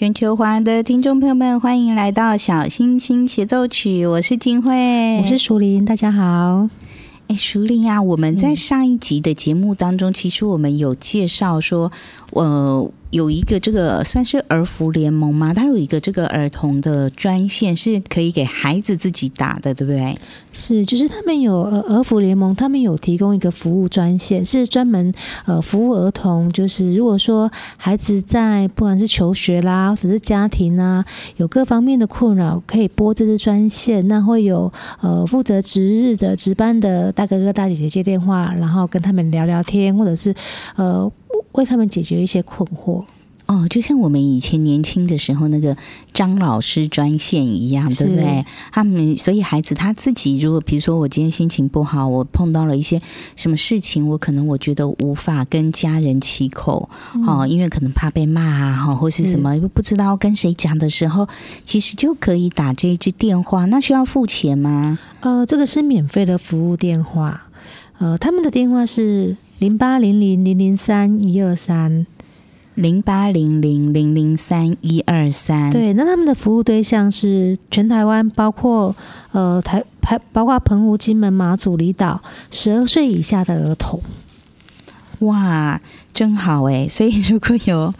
全球华人的听众朋友们，欢迎来到《小星星协奏曲》，我是金慧，我是淑玲，大家好。哎，淑玲啊，我们在上一集的节目当中，其实我们有介绍说，呃。有一个这个算是儿福联盟吗？它有一个这个儿童的专线，是可以给孩子自己打的，对不对？是，就是他们有呃儿福联盟，他们有提供一个服务专线，是专门呃服务儿童。就是如果说孩子在不管是求学啦，或者是家庭啊，有各方面的困扰，可以拨这支专线，那会有呃负责值日的值班的大哥哥大姐姐接电话，然后跟他们聊聊天，或者是呃。为他们解决一些困惑哦，就像我们以前年轻的时候那个张老师专线一样，对不对？他们所以孩子他自己，如果比如说我今天心情不好，我碰到了一些什么事情，我可能我觉得无法跟家人启口，哦，因为可能怕被骂啊，哈，或是什么又不知道跟谁讲的时候，其实就可以打这一支电话。那需要付钱吗？呃，这个是免费的服务电话，呃，他们的电话是。零八零零零零三一二三，零八零零零零三一二三。对，那他们的服务对象是全台湾，包括呃台台，包括澎湖、金门、马祖、离岛，十二岁以下的儿童。哇，真好诶！所以如果有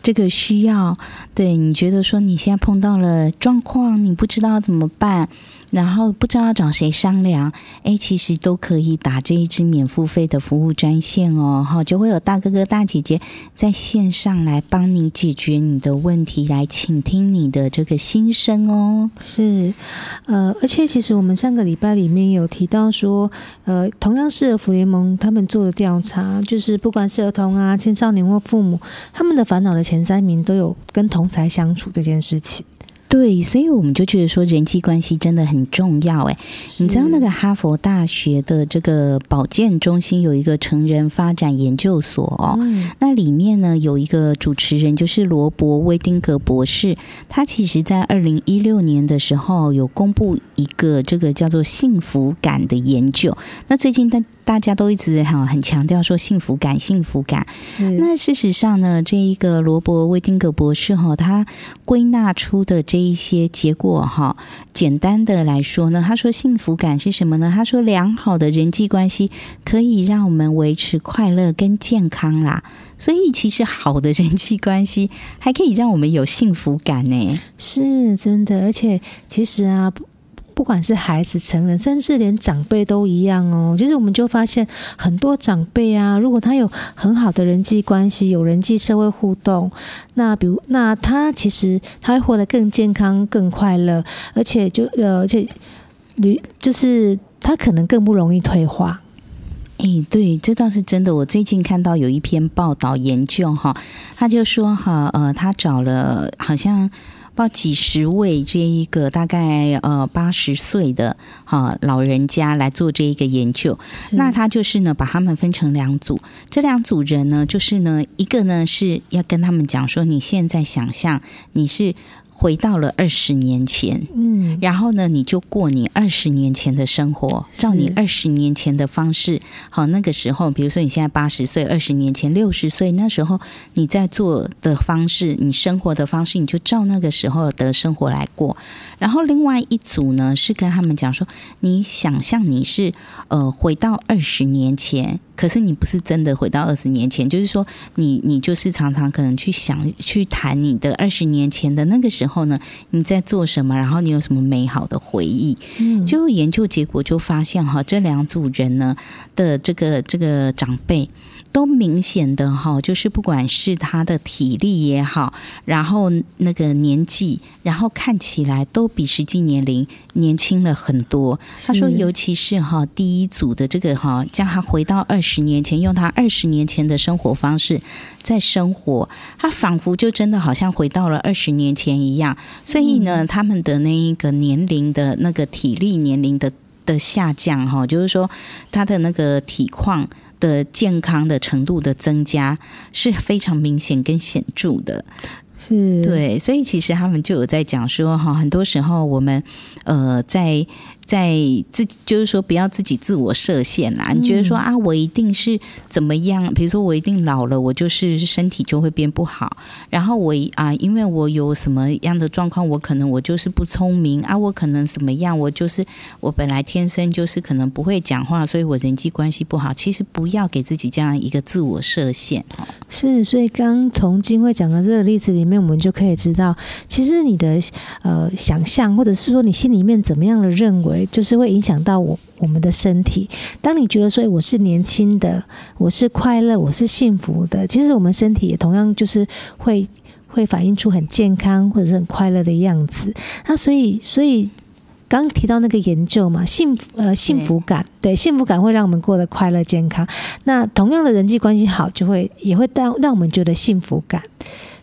这个需要，对，你觉得说你现在碰到了状况，你不知道怎么办？然后不知道找谁商量，哎，其实都可以打这一支免付费的服务专线哦，哈，就会有大哥哥大姐姐在线上来帮你解决你的问题，来倾听你的这个心声哦。是，呃，而且其实我们上个礼拜里面有提到说，呃，同样是儿福联盟他们做的调查，就是不管是儿童啊、青少年或父母，他们的烦恼的前三名都有跟同才相处这件事情。对，所以我们就觉得说人际关系真的很重要哎。你知道那个哈佛大学的这个保健中心有一个成人发展研究所哦，嗯、那里面呢有一个主持人就是罗伯威丁格博士，他其实在二零一六年的时候有公布一个这个叫做幸福感的研究。那最近大大家都一直哈很强调说幸福感，幸福感。嗯、那事实上呢，这一个罗伯威丁格博士哈，他归纳出的这一些结果哈，简单的来说呢，他说幸福感是什么呢？他说良好的人际关系可以让我们维持快乐跟健康啦。所以其实好的人际关系还可以让我们有幸福感呢，是真的。而且其实啊。不管是孩子、成人，甚至连长辈都一样哦。其实我们就发现，很多长辈啊，如果他有很好的人际关系，有人际社会互动，那比如，那他其实他会活得更健康、更快乐，而且就呃，而且旅就是他可能更不容易退化。诶，对，这倒是真的。我最近看到有一篇报道研究哈，他就说哈，呃，他找了好像。不知道几十位这一个大概呃八十岁的哈老人家来做这一个研究。那他就是呢，把他们分成两组，这两组人呢，就是呢，一个呢是要跟他们讲说，你现在想象你是。回到了二十年前，嗯，然后呢，你就过你二十年前的生活，照你二十年前的方式。好，那个时候，比如说你现在八十岁，二十年前六十岁，那时候你在做的方式，你生活的方式，你就照那个时候的生活来过。然后另外一组呢，是跟他们讲说，你想象你是呃回到二十年前。可是你不是真的回到二十年前，就是说你你就是常常可能去想去谈你的二十年前的那个时候呢，你在做什么，然后你有什么美好的回忆？嗯，就研究结果就发现哈，这两组人呢的这个这个长辈。都明显的哈，就是不管是他的体力也好，然后那个年纪，然后看起来都比实际年龄年轻了很多。他说，尤其是哈第一组的这个哈，叫他回到二十年前，用他二十年前的生活方式在生活，他仿佛就真的好像回到了二十年前一样。所以呢，他们的那一个年龄的那个体力年龄的的下降哈，就是说他的那个体况。的健康的程度的增加是非常明显跟显著的，是对，所以其实他们就有在讲说哈，很多时候我们呃在。在自己就是说，不要自己自我设限啦。你觉得说啊，我一定是怎么样？比如说，我一定老了，我就是身体就会变不好。然后我啊，因为我有什么样的状况，我可能我就是不聪明啊，我可能怎么样？我就是我本来天生就是可能不会讲话，所以我人际关系不好。其实不要给自己这样一个自我设限。是，所以刚从金慧讲的这个例子里面，我们就可以知道，其实你的呃想象，或者是说你心里面怎么样的认为。就是会影响到我我们的身体。当你觉得说我是年轻的，我是快乐，我是幸福的，其实我们身体也同样就是会会反映出很健康或者是很快乐的样子。那所以所以刚提到那个研究嘛，幸福呃幸福感，对，幸福感会让我们过得快乐健康。那同样的人际关系好，就会也会让让我们觉得幸福感。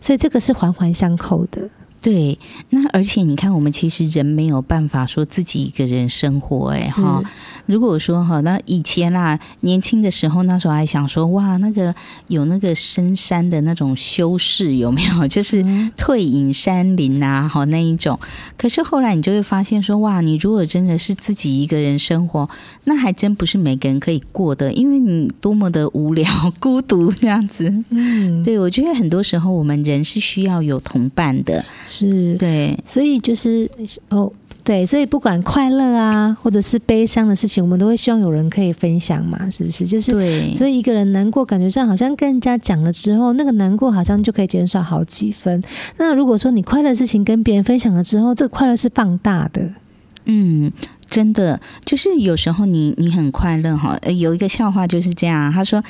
所以这个是环环相扣的。对，那而且你看，我们其实人没有办法说自己一个人生活，哎哈。如果说哈，那以前啦，年轻的时候，那时候还想说，哇，那个有那个深山的那种修士有没有？就是退隐山林啊，好那一种。可是后来你就会发现说，哇，你如果真的是自己一个人生活，那还真不是每个人可以过的，因为你多么的无聊、孤独这样子。嗯，对，我觉得很多时候我们人是需要有同伴的。是对，所以就是哦，对，所以不管快乐啊，或者是悲伤的事情，我们都会希望有人可以分享嘛，是不是？就是对，所以一个人难过，感觉上好像跟人家讲了之后，那个难过好像就可以减少好几分。那如果说你快乐的事情跟别人分享了之后，这个快乐是放大的。嗯，真的，就是有时候你你很快乐哈，有一个笑话就是这样，他说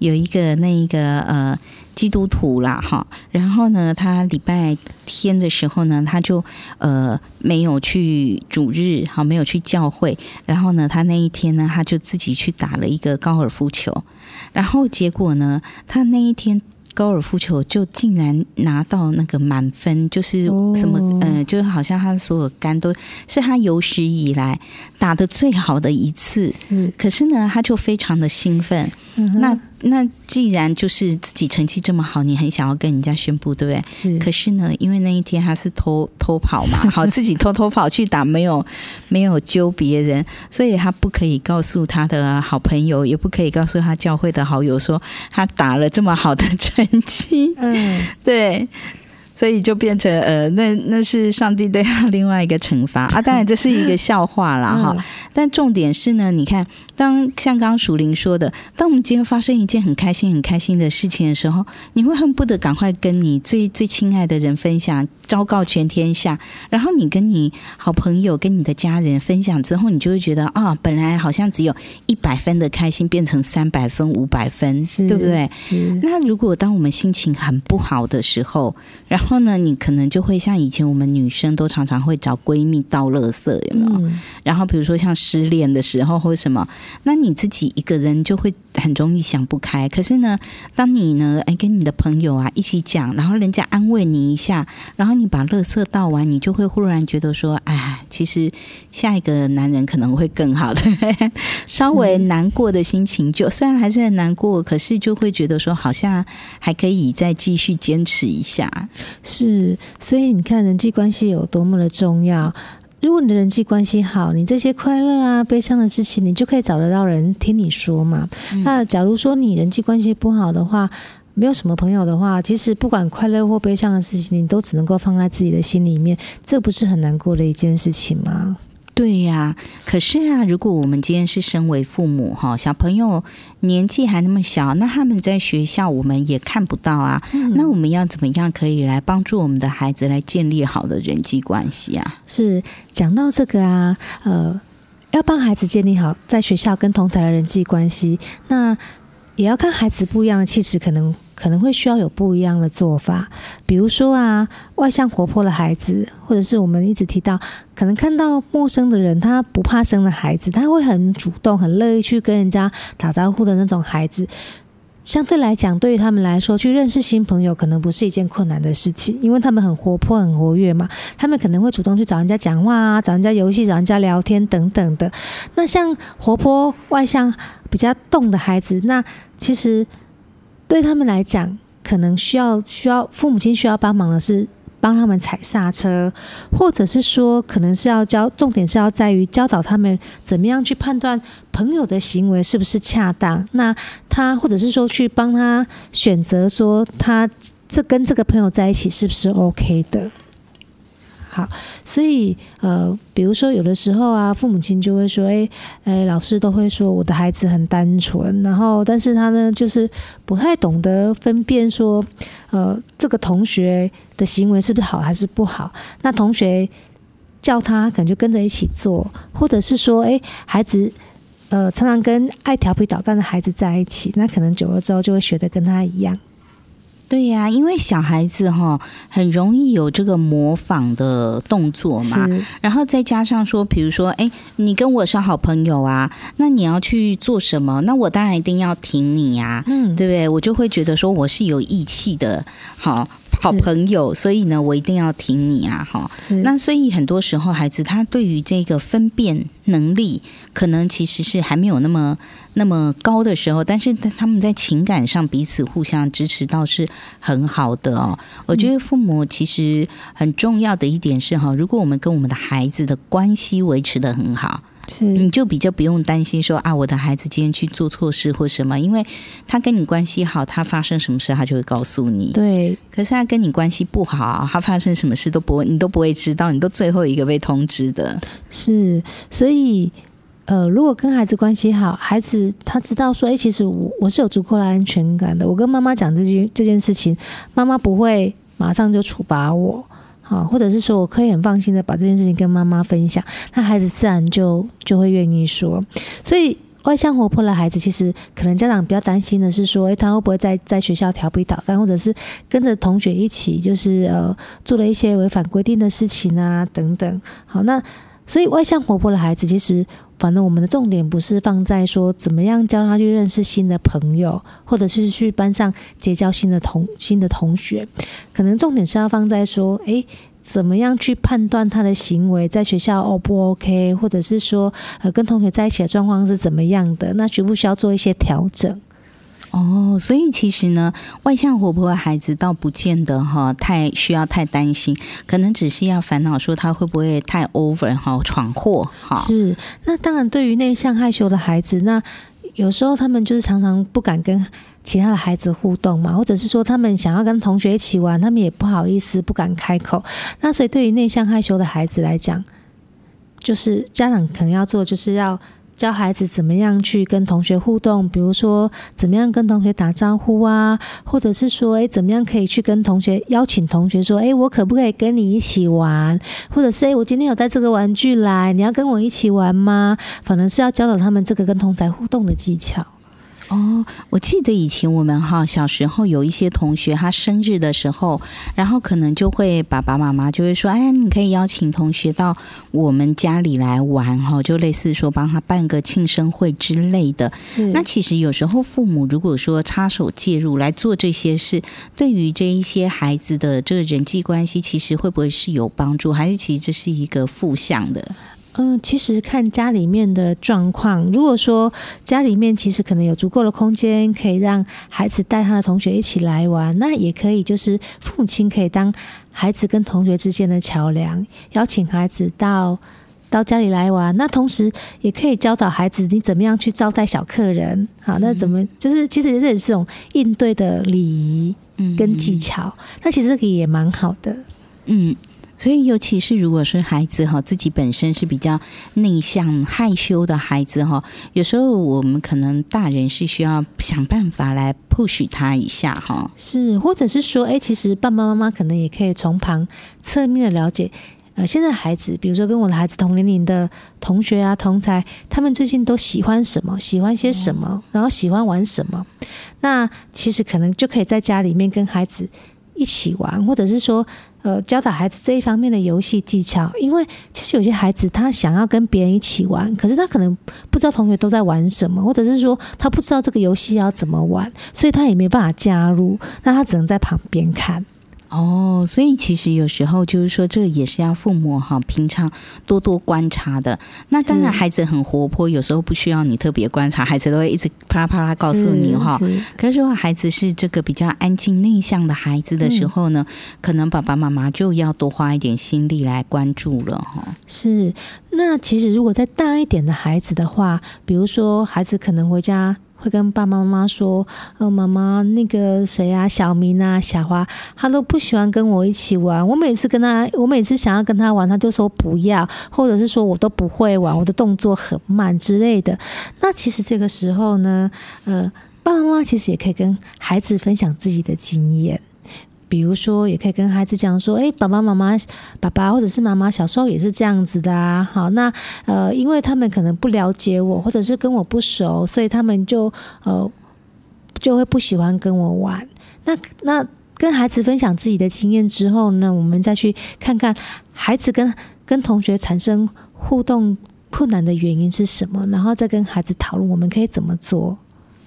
有一个那一个呃。基督徒啦，哈，然后呢，他礼拜天的时候呢，他就呃没有去主日，好，没有去教会，然后呢，他那一天呢，他就自己去打了一个高尔夫球，然后结果呢，他那一天高尔夫球就竟然拿到那个满分，就是什么，嗯、呃，就好像他所有杆都是他有史以来打的最好的一次，是，可是呢，他就非常的兴奋，嗯、那。那既然就是自己成绩这么好，你很想要跟人家宣布，对不对？是。可是呢，因为那一天他是偷偷跑嘛，好，自己偷偷跑去打，没有没有揪别人，所以他不可以告诉他的好朋友，也不可以告诉他教会的好友说他打了这么好的成绩。嗯，对。所以就变成呃，那那是上帝对他另外一个惩罚啊！当然这是一个笑话啦。哈。但重点是呢，你看，当像刚刚淑铃说的，当我们今天发生一件很开心、很开心的事情的时候，你会恨不得赶快跟你最最亲爱的人分享，昭告全天下。然后你跟你好朋友、跟你的家人分享之后，你就会觉得啊，本来好像只有一百分的开心，变成三百分、五百分，对不对？那如果当我们心情很不好的时候，然后然后呢，你可能就会像以前我们女生都常常会找闺蜜倒垃圾，有没有？嗯、然后比如说像失恋的时候或什么，那你自己一个人就会很容易想不开。可是呢，当你呢，哎，跟你的朋友啊一起讲，然后人家安慰你一下，然后你把乐色倒完，你就会忽然觉得说，哎，其实下一个男人可能会更好的。稍微难过的心情，就虽然还是很难过，可是就会觉得说，好像还可以再继续坚持一下。是，所以你看人际关系有多么的重要。如果你的人际关系好，你这些快乐啊、悲伤的事情，你就可以找得到人听你说嘛。嗯、那假如说你人际关系不好的话，没有什么朋友的话，其实不管快乐或悲伤的事情，你都只能够放在自己的心里面，这不是很难过的一件事情吗？对呀，可是啊，如果我们今天是身为父母哈，小朋友年纪还那么小，那他们在学校我们也看不到啊。嗯、那我们要怎么样可以来帮助我们的孩子来建立好的人际关系啊？是讲到这个啊，呃，要帮孩子建立好在学校跟同侪的人际关系，那也要看孩子不一样的气质，可能。可能会需要有不一样的做法，比如说啊，外向活泼的孩子，或者是我们一直提到，可能看到陌生的人，他不怕生的孩子，他会很主动、很乐意去跟人家打招呼的那种孩子，相对来讲，对于他们来说，去认识新朋友可能不是一件困难的事情，因为他们很活泼、很活跃嘛，他们可能会主动去找人家讲话啊，找人家游戏、找人家聊天等等的。那像活泼、外向、比较动的孩子，那其实。对他们来讲，可能需要需要父母亲需要帮忙的是帮他们踩刹车，或者是说，可能是要教，重点是要在于教导他们怎么样去判断朋友的行为是不是恰当。那他或者是说去帮他选择，说他这跟这个朋友在一起是不是 OK 的。好，所以呃，比如说有的时候啊，父母亲就会说，哎，哎，老师都会说我的孩子很单纯，然后但是他呢，就是不太懂得分辨说，呃，这个同学的行为是不是好还是不好。那同学叫他，可能就跟着一起做，或者是说，哎，孩子呃，常常跟爱调皮捣蛋的孩子在一起，那可能久了之后就会学得跟他一样。对呀，因为小孩子哈很容易有这个模仿的动作嘛，然后再加上说，比如说，哎，你跟我是好朋友啊，那你要去做什么？那我当然一定要挺你呀，嗯，对不对？我就会觉得说我是有义气的，好。好朋友，所以呢，我一定要挺你啊！哈，那所以很多时候，孩子他对于这个分辨能力，可能其实是还没有那么那么高的时候，但是他们在情感上彼此互相支持，倒是很好的哦。我觉得父母其实很重要的一点是哈，如果我们跟我们的孩子的关系维持的很好。是，你就比较不用担心说啊，我的孩子今天去做错事或什么，因为他跟你关系好，他发生什么事他就会告诉你。对，可是他跟你关系不好，他发生什么事都不会，你都不会知道，你都最后一个被通知的。是，所以呃，如果跟孩子关系好，孩子他知道说，哎，其实我我是有足够的安全感的。我跟妈妈讲这件这件事情，妈妈不会马上就处罚我。啊，或者是说我可以很放心的把这件事情跟妈妈分享，那孩子自然就就会愿意说。所以外向活泼的孩子，其实可能家长比较担心的是说，诶，他会不会在在学校调皮捣蛋，或者是跟着同学一起就是呃做了一些违反规定的事情啊等等。好，那所以外向活泼的孩子其实。反正我们的重点不是放在说怎么样教他去认识新的朋友，或者是去班上结交新的同新的同学，可能重点是要放在说，诶，怎么样去判断他的行为在学校 O 不 OK，或者是说，呃，跟同学在一起的状况是怎么样的，那需不需要做一些调整？哦，所以其实呢，外向活泼的孩子倒不见得哈太需要太担心，可能只是要烦恼说他会不会太 over 哈闯祸哈。是，那当然对于内向害羞的孩子，那有时候他们就是常常不敢跟其他的孩子互动嘛，或者是说他们想要跟同学一起玩，他们也不好意思不敢开口。那所以对于内向害羞的孩子来讲，就是家长可能要做就是要。教孩子怎么样去跟同学互动，比如说怎么样跟同学打招呼啊，或者是说，诶，怎么样可以去跟同学邀请同学说，诶，我可不可以跟你一起玩？或者是，诶，我今天有带这个玩具来，你要跟我一起玩吗？反正是要教导他们这个跟同学互动的技巧。哦，我记得以前我们哈小时候有一些同学，他生日的时候，然后可能就会爸爸妈妈就会说：“哎，你可以邀请同学到我们家里来玩哈，就类似说帮他办个庆生会之类的。”那其实有时候父母如果说插手介入来做这些事，对于这一些孩子的这个人际关系，其实会不会是有帮助，还是其实这是一个负向的？嗯，其实看家里面的状况。如果说家里面其实可能有足够的空间，可以让孩子带他的同学一起来玩，那也可以，就是父母亲可以当孩子跟同学之间的桥梁，邀请孩子到到家里来玩。那同时也可以教导孩子你怎么样去招待小客人。好，那怎么就是其实这也是种应对的礼仪跟技巧。那其实这个也蛮好的。嗯。所以，尤其是如果是孩子哈自己本身是比较内向、害羞的孩子哈，有时候我们可能大人是需要想办法来 push 他一下哈。是，或者是说，哎，其实爸爸妈妈可能也可以从旁侧面的了解，呃，现在孩子，比如说跟我的孩子同年龄的同学啊、同才，他们最近都喜欢什么，喜欢些什么，然后喜欢玩什么。那其实可能就可以在家里面跟孩子一起玩，或者是说。呃，教导孩子这一方面的游戏技巧，因为其实有些孩子他想要跟别人一起玩，可是他可能不知道同学都在玩什么，或者是说他不知道这个游戏要怎么玩，所以他也没办法加入，那他只能在旁边看。哦，所以其实有时候就是说，这个也是要父母哈平常多多观察的。那当然，孩子很活泼，有时候不需要你特别观察，孩子都会一直啪啦啪啦告诉你哈。可是如果孩子是这个比较安静内向的孩子的时候呢，嗯、可能爸爸妈妈就要多花一点心力来关注了哈。是，那其实如果再大一点的孩子的话，比如说孩子可能回家。会跟爸爸妈妈说：“呃，妈妈，那个谁啊，小明啊，小花，他都不喜欢跟我一起玩。我每次跟他，我每次想要跟他玩，他就说不要，或者是说我都不会玩，我的动作很慢之类的。那其实这个时候呢，呃，爸爸妈妈其实也可以跟孩子分享自己的经验。”比如说，也可以跟孩子讲说：“诶，爸爸妈妈，爸爸或者是妈妈小时候也是这样子的啊。好，那呃，因为他们可能不了解我，或者是跟我不熟，所以他们就呃就会不喜欢跟我玩。那那跟孩子分享自己的经验之后呢，我们再去看看孩子跟跟同学产生互动困难的原因是什么，然后再跟孩子讨论我们可以怎么做。”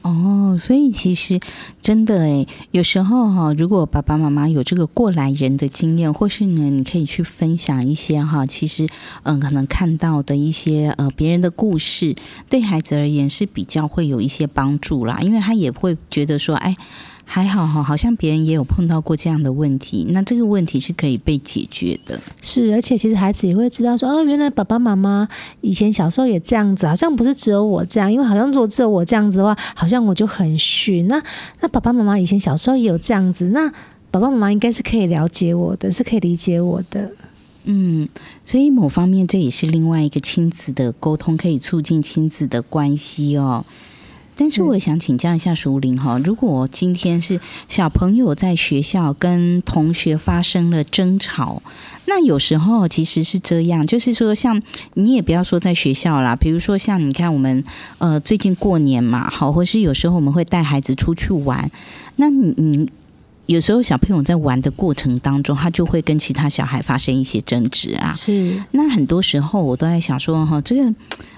哦，所以其实真的诶，有时候哈，如果爸爸妈妈有这个过来人的经验，或是呢，你可以去分享一些哈，其实嗯，可能看到的一些呃别人的故事，对孩子而言是比较会有一些帮助啦，因为他也会觉得说，哎。还好哈，好像别人也有碰到过这样的问题，那这个问题是可以被解决的。是，而且其实孩子也会知道说，哦，原来爸爸妈妈以前小时候也这样子，好像不是只有我这样，因为好像如果只有我这样子的话，好像我就很逊。那那爸爸妈妈以前小时候也有这样子，那爸爸妈妈应该是可以了解我的，是可以理解我的。嗯，所以某方面这也是另外一个亲子的沟通，可以促进亲子的关系哦。但是我想请教一下淑玲哈，如果今天是小朋友在学校跟同学发生了争吵，那有时候其实是这样，就是说像你也不要说在学校啦，比如说像你看我们呃最近过年嘛，好，或是有时候我们会带孩子出去玩，那你你有时候小朋友在玩的过程当中，他就会跟其他小孩发生一些争执啊，是，那很多时候我都在想说哈，这个。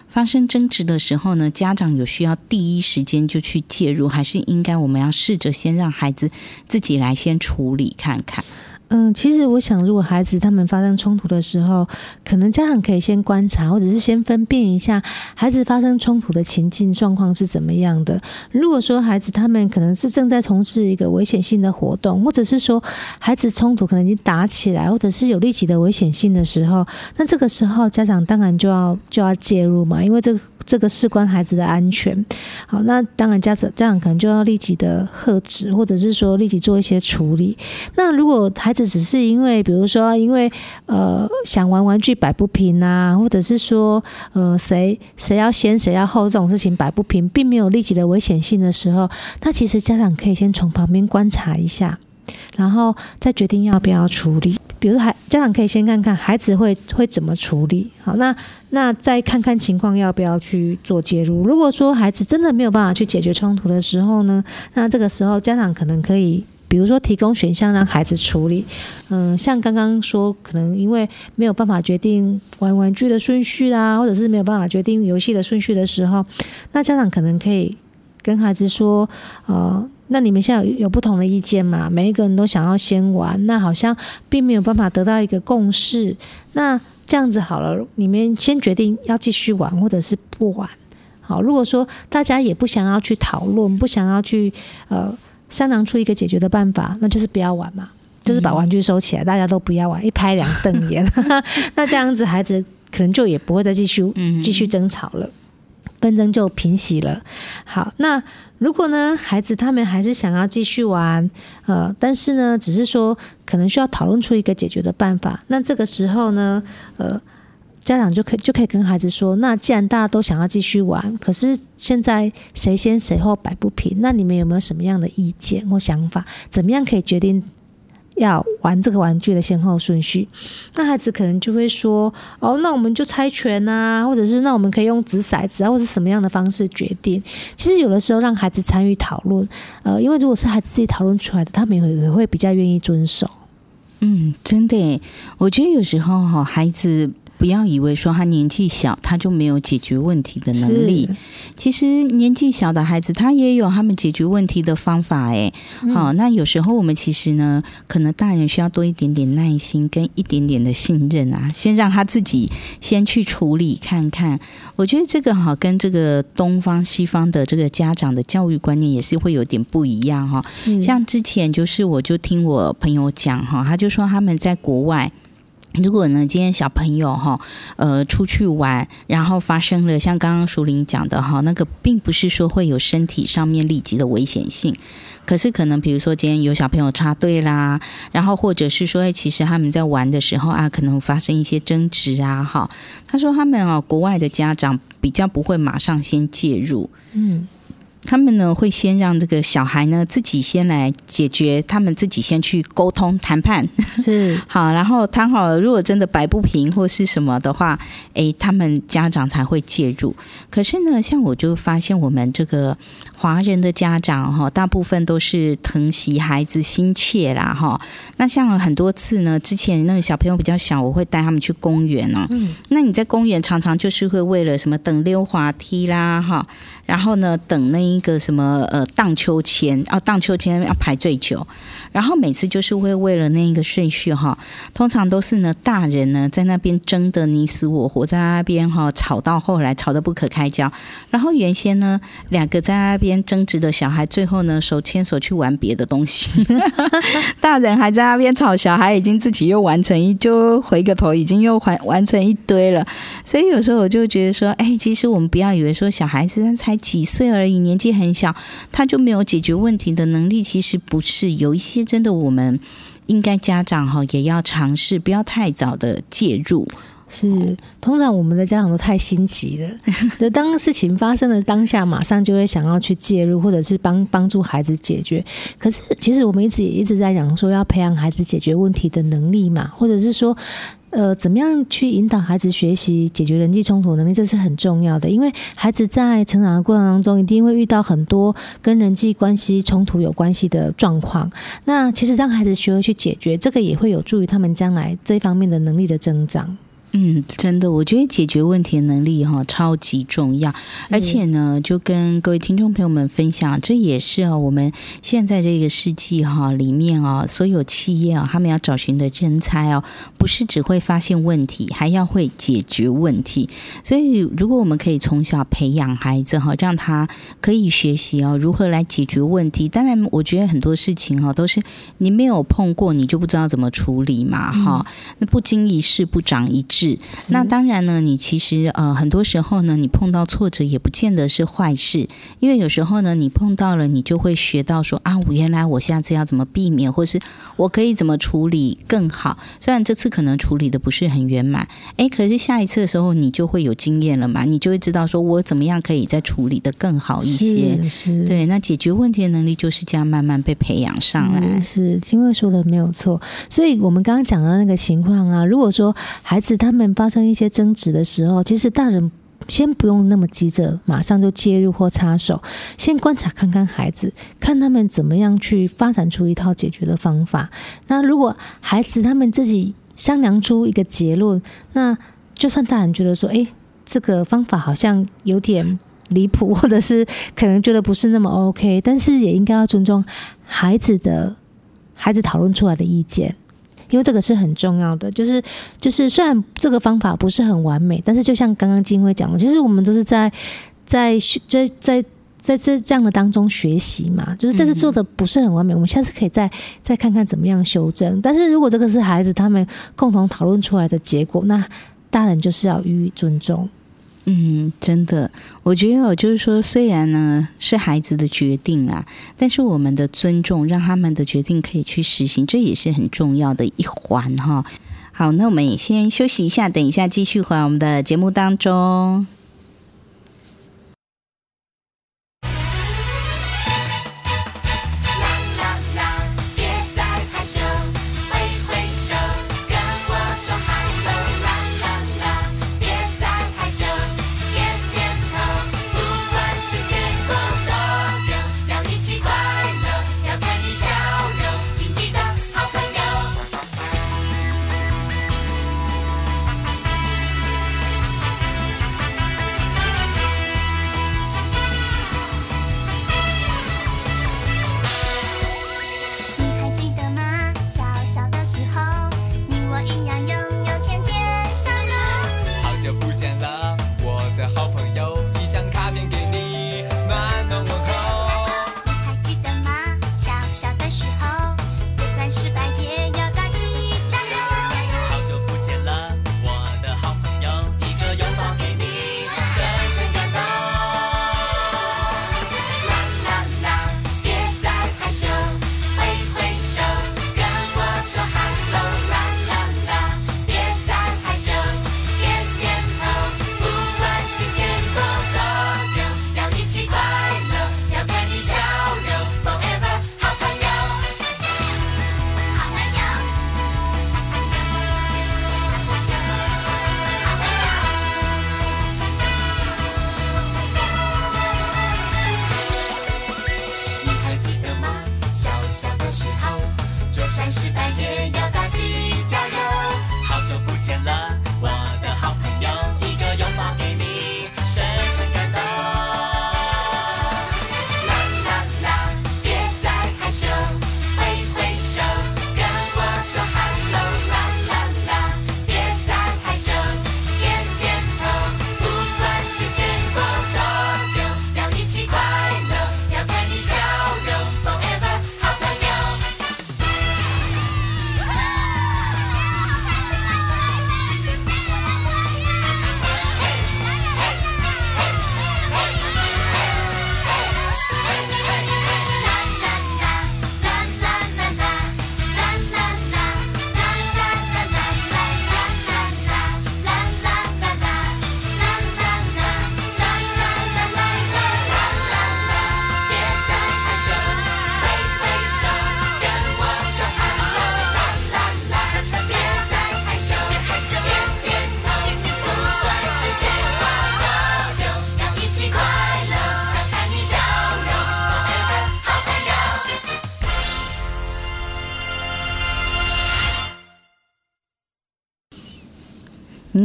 发生争执的时候呢，家长有需要第一时间就去介入，还是应该我们要试着先让孩子自己来先处理看看？嗯，其实我想，如果孩子他们发生冲突的时候，可能家长可以先观察，或者是先分辨一下孩子发生冲突的情境状况是怎么样的。如果说孩子他们可能是正在从事一个危险性的活动，或者是说孩子冲突可能已经打起来，或者是有立即的危险性的时候，那这个时候家长当然就要就要介入嘛，因为这个。这个事关孩子的安全，好，那当然家长家长可能就要立即的喝止，或者是说立即做一些处理。那如果孩子只是因为，比如说因为呃想玩玩具摆不平啊，或者是说呃谁谁要先谁要后这种事情摆不平，并没有立即的危险性的时候，那其实家长可以先从旁边观察一下，然后再决定要不要处理。比如说孩家长可以先看看孩子会会怎么处理，好，那那再看看情况要不要去做介入。如果说孩子真的没有办法去解决冲突的时候呢，那这个时候家长可能可以，比如说提供选项让孩子处理。嗯，像刚刚说，可能因为没有办法决定玩玩具的顺序啦，或者是没有办法决定游戏的顺序的时候，那家长可能可以跟孩子说，呃。那你们现在有有不同的意见吗？每一个人都想要先玩，那好像并没有办法得到一个共识。那这样子好了，你们先决定要继续玩，或者是不玩。好，如果说大家也不想要去讨论，不想要去呃商量出一个解决的办法，那就是不要玩嘛，就是把玩具收起来，大家都不要玩，一拍两瞪眼。那这样子孩子可能就也不会再继续继续争吵了，纷争就平息了。好，那。如果呢，孩子他们还是想要继续玩，呃，但是呢，只是说可能需要讨论出一个解决的办法。那这个时候呢，呃，家长就可以就可以跟孩子说，那既然大家都想要继续玩，可是现在谁先谁后摆不平，那你们有没有什么样的意见或想法？怎么样可以决定？要玩这个玩具的先后顺序，那孩子可能就会说：“哦，那我们就猜拳啊，或者是那我们可以用掷骰子啊，或者是什么样的方式决定。”其实有的时候让孩子参与讨论，呃，因为如果是孩子自己讨论出来的，他们也也会比较愿意遵守。嗯，真的，我觉得有时候哈，孩子。不要以为说他年纪小，他就没有解决问题的能力。其实年纪小的孩子，他也有他们解决问题的方法。哎，好，那有时候我们其实呢，可能大人需要多一点点耐心跟一点点的信任啊，先让他自己先去处理看看。我觉得这个哈，跟这个东方西方的这个家长的教育观念也是会有点不一样哈。像之前就是，我就听我朋友讲哈，他就说他们在国外。如果呢，今天小朋友哈，呃，出去玩，然后发生了像刚刚淑玲讲的哈，那个并不是说会有身体上面立即的危险性，可是可能比如说今天有小朋友插队啦，然后或者是说，其实他们在玩的时候啊，可能发生一些争执啊，哈，他说他们啊，国外的家长比较不会马上先介入，嗯。他们呢会先让这个小孩呢自己先来解决，他们自己先去沟通谈判是 好，然后谈好了，如果真的摆不平或是什么的话，诶，他们家长才会介入。可是呢，像我就发现我们这个华人的家长哈，大部分都是疼惜孩子心切啦哈。那像很多次呢，之前那个小朋友比较小，我会带他们去公园哦。嗯，那你在公园常常就是会为了什么等溜滑梯啦哈，然后呢等那。一个什么呃荡秋千啊，荡秋千要排最久，然后每次就是会为了那一个顺序哈，通常都是呢大人呢在那边争得你死我活，在那边哈吵到后来吵得不可开交，然后原先呢两个在那边争执的小孩，最后呢手牵手去玩别的东西，大人还在那边吵，小孩已经自己又完成一就回个头，已经又完完成一堆了，所以有时候我就觉得说，哎，其实我们不要以为说小孩子才几岁而已，年纪很小，他就没有解决问题的能力。其实不是，有一些真的，我们应该家长哈也要尝试，不要太早的介入。是，通常我们的家长都太心急了，当事情发生的当下，马上就会想要去介入，或者是帮帮助孩子解决。可是，其实我们一直也一直在讲说，要培养孩子解决问题的能力嘛，或者是说。呃，怎么样去引导孩子学习解决人际冲突能力，这是很重要的。因为孩子在成长的过程当中，一定会遇到很多跟人际关系冲突有关系的状况。那其实让孩子学会去解决，这个也会有助于他们将来这方面的能力的增长。嗯，真的，我觉得解决问题的能力哈超级重要，而且呢，就跟各位听众朋友们分享，这也是啊我们现在这个世纪哈里面啊，所有企业啊，他们要找寻的人才哦，不是只会发现问题，还要会解决问题。所以，如果我们可以从小培养孩子哈，让他可以学习哦如何来解决问题。当然，我觉得很多事情哈都是你没有碰过，你就不知道怎么处理嘛哈。那不经一事不长一智。事。那当然呢，你其实呃很多时候呢，你碰到挫折也不见得是坏事，因为有时候呢，你碰到了，你就会学到说啊，我原来我下次要怎么避免，或是我可以怎么处理更好。虽然这次可能处理的不是很圆满，哎，可是下一次的时候你就会有经验了嘛，你就会知道说我怎么样可以再处理的更好一些。是，是对，那解决问题的能力就是这样慢慢被培养上来。是，金慧说的没有错，所以我们刚刚讲到那个情况啊，如果说孩子他他们发生一些争执的时候，其实大人先不用那么急着马上就介入或插手，先观察看看孩子，看他们怎么样去发展出一套解决的方法。那如果孩子他们自己商量出一个结论，那就算大人觉得说，哎，这个方法好像有点离谱，或者是可能觉得不是那么 OK，但是也应该要尊重孩子的孩子讨论出来的意见。因为这个是很重要的，就是就是虽然这个方法不是很完美，但是就像刚刚金辉讲的，其实我们都是在在在在在这这样的当中学习嘛，就是这次做的不是很完美，我们下次可以再再看看怎么样修正。但是如果这个是孩子他们共同讨论出来的结果，那大人就是要予以尊重。嗯，真的，我觉得就是说，虽然呢是孩子的决定啦，但是我们的尊重，让他们的决定可以去实行，这也是很重要的一环哈。好，那我们也先休息一下，等一下继续回我们的节目当中。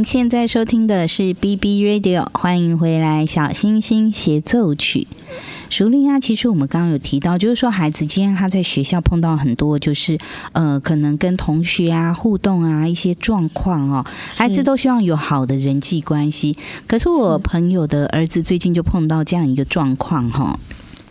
现在收听的是 BB Radio，欢迎回来，小星星协奏曲。淑铃啊，其实我们刚刚有提到，就是说孩子今天他在学校碰到很多，就是呃，可能跟同学啊互动啊一些状况哦，孩子都希望有好的人际关系。可是我朋友的儿子最近就碰到这样一个状况哈。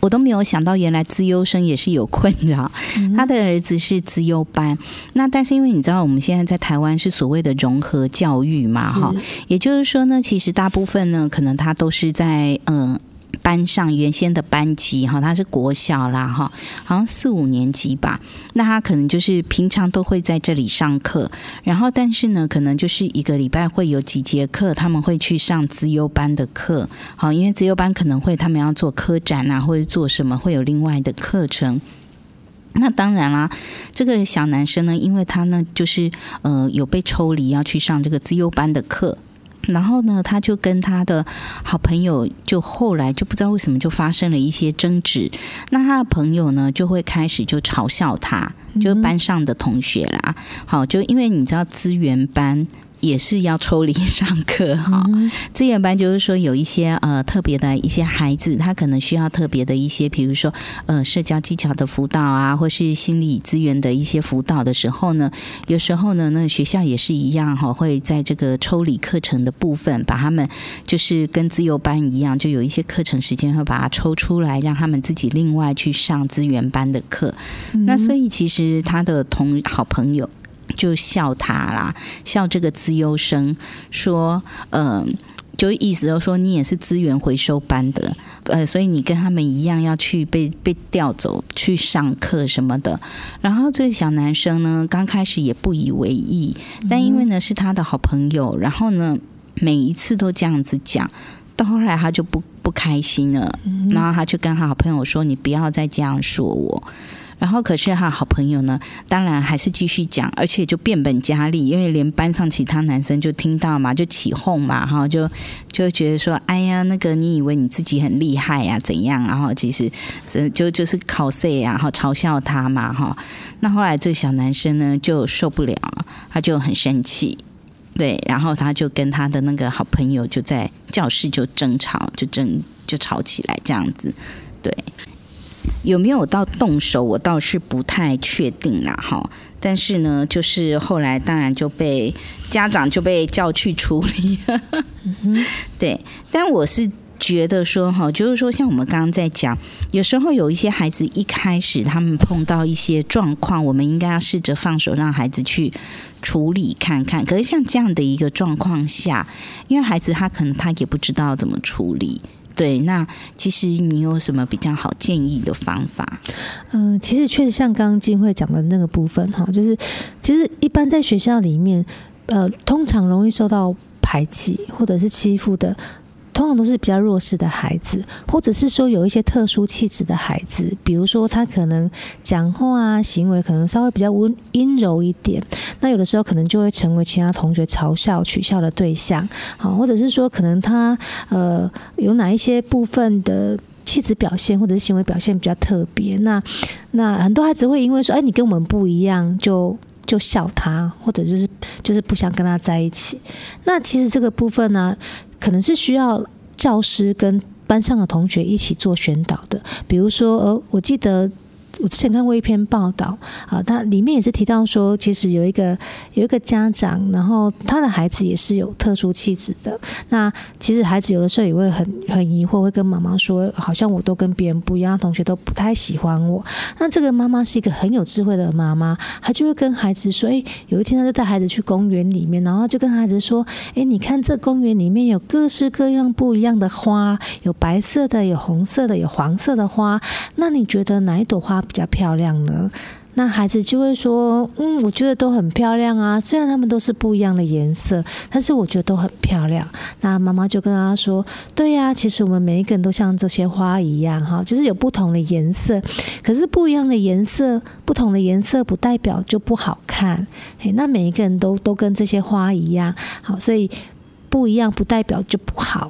我都没有想到，原来资优生也是有困扰。他的儿子是资优班，那但是因为你知道，我们现在在台湾是所谓的融合教育嘛，哈，也就是说呢，其实大部分呢，可能他都是在嗯。呃班上原先的班级哈，他是国小啦哈，好像四五年级吧。那他可能就是平常都会在这里上课，然后但是呢，可能就是一个礼拜会有几节课，他们会去上资优班的课。好，因为资优班可能会他们要做科展啊，或者做什么会有另外的课程。那当然啦，这个小男生呢，因为他呢就是呃有被抽离要去上这个资优班的课。然后呢，他就跟他的好朋友，就后来就不知道为什么就发生了一些争执。那他的朋友呢，就会开始就嘲笑他，就是班上的同学啦。好，就因为你知道资源班。也是要抽离上课哈，资源班就是说有一些呃特别的一些孩子，他可能需要特别的一些，比如说呃社交技巧的辅导啊，或是心理资源的一些辅导的时候呢，有时候呢，那学校也是一样哈，会在这个抽离课程的部分，把他们就是跟自由班一样，就有一些课程时间会把它抽出来，让他们自己另外去上资源班的课。那所以其实他的同好朋友。就笑他啦，笑这个资优生，说，嗯、呃，就意思就说你也是资源回收班的，呃，所以你跟他们一样要去被被调走去上课什么的。然后这个小男生呢，刚开始也不以为意，但因为呢是他的好朋友，然后呢每一次都这样子讲，到后来他就不不开心了，然后他就跟他好朋友说：“你不要再这样说我。”然后，可是他好朋友呢，当然还是继续讲，而且就变本加厉，因为连班上其他男生就听到嘛，就起哄嘛，哈，就就觉得说，哎呀，那个你以为你自己很厉害呀，怎样？然后其实是就就是考试呀，然后嘲笑他嘛，哈。那后来这小男生呢就受不了，他就很生气，对，然后他就跟他的那个好朋友就在教室就争吵，就争就吵起来这样子，对。有没有到动手？我倒是不太确定啦，哈。但是呢，就是后来当然就被家长就被叫去处理。对，但我是觉得说，哈，就是说，像我们刚刚在讲，有时候有一些孩子一开始他们碰到一些状况，我们应该要试着放手，让孩子去处理看看。可是像这样的一个状况下，因为孩子他可能他也不知道怎么处理。对，那其实你有什么比较好建议的方法？嗯、其实确实像刚刚金慧讲的那个部分哈，就是其实一般在学校里面，呃，通常容易受到排挤或者是欺负的。通常都是比较弱势的孩子，或者是说有一些特殊气质的孩子，比如说他可能讲话啊、行为可能稍微比较温阴柔一点，那有的时候可能就会成为其他同学嘲笑、取笑的对象。好，或者是说可能他呃有哪一些部分的气质表现或者是行为表现比较特别，那那很多孩子会因为说，哎，你跟我们不一样，就就笑他，或者就是就是不想跟他在一起。那其实这个部分呢，可能是需要教师跟班上的同学一起做宣导的，比如说，呃，我记得。我之前看过一篇报道啊，它里面也是提到说，其实有一个有一个家长，然后他的孩子也是有特殊气质的。那其实孩子有的时候也会很很疑惑，会跟妈妈说，好像我都跟别人不一样，同学都不太喜欢我。那这个妈妈是一个很有智慧的妈妈，她就会跟孩子说，诶，有一天她就带孩子去公园里面，然后就跟孩子说，诶，你看这公园里面有各式各样不一样的花，有白色的，有红色的，有黄色的花，那你觉得哪一朵花比较漂亮呢？那孩子就会说：“嗯，我觉得都很漂亮啊。虽然他们都是不一样的颜色，但是我觉得都很漂亮。”那妈妈就跟他说：“对呀，其实我们每一个人都像这些花一样，哈，就是有不同的颜色。可是不一样的颜色，不同的颜色不代表就不好看。嘿，那每一个人都都跟这些花一样，好，所以不一样不代表就不好。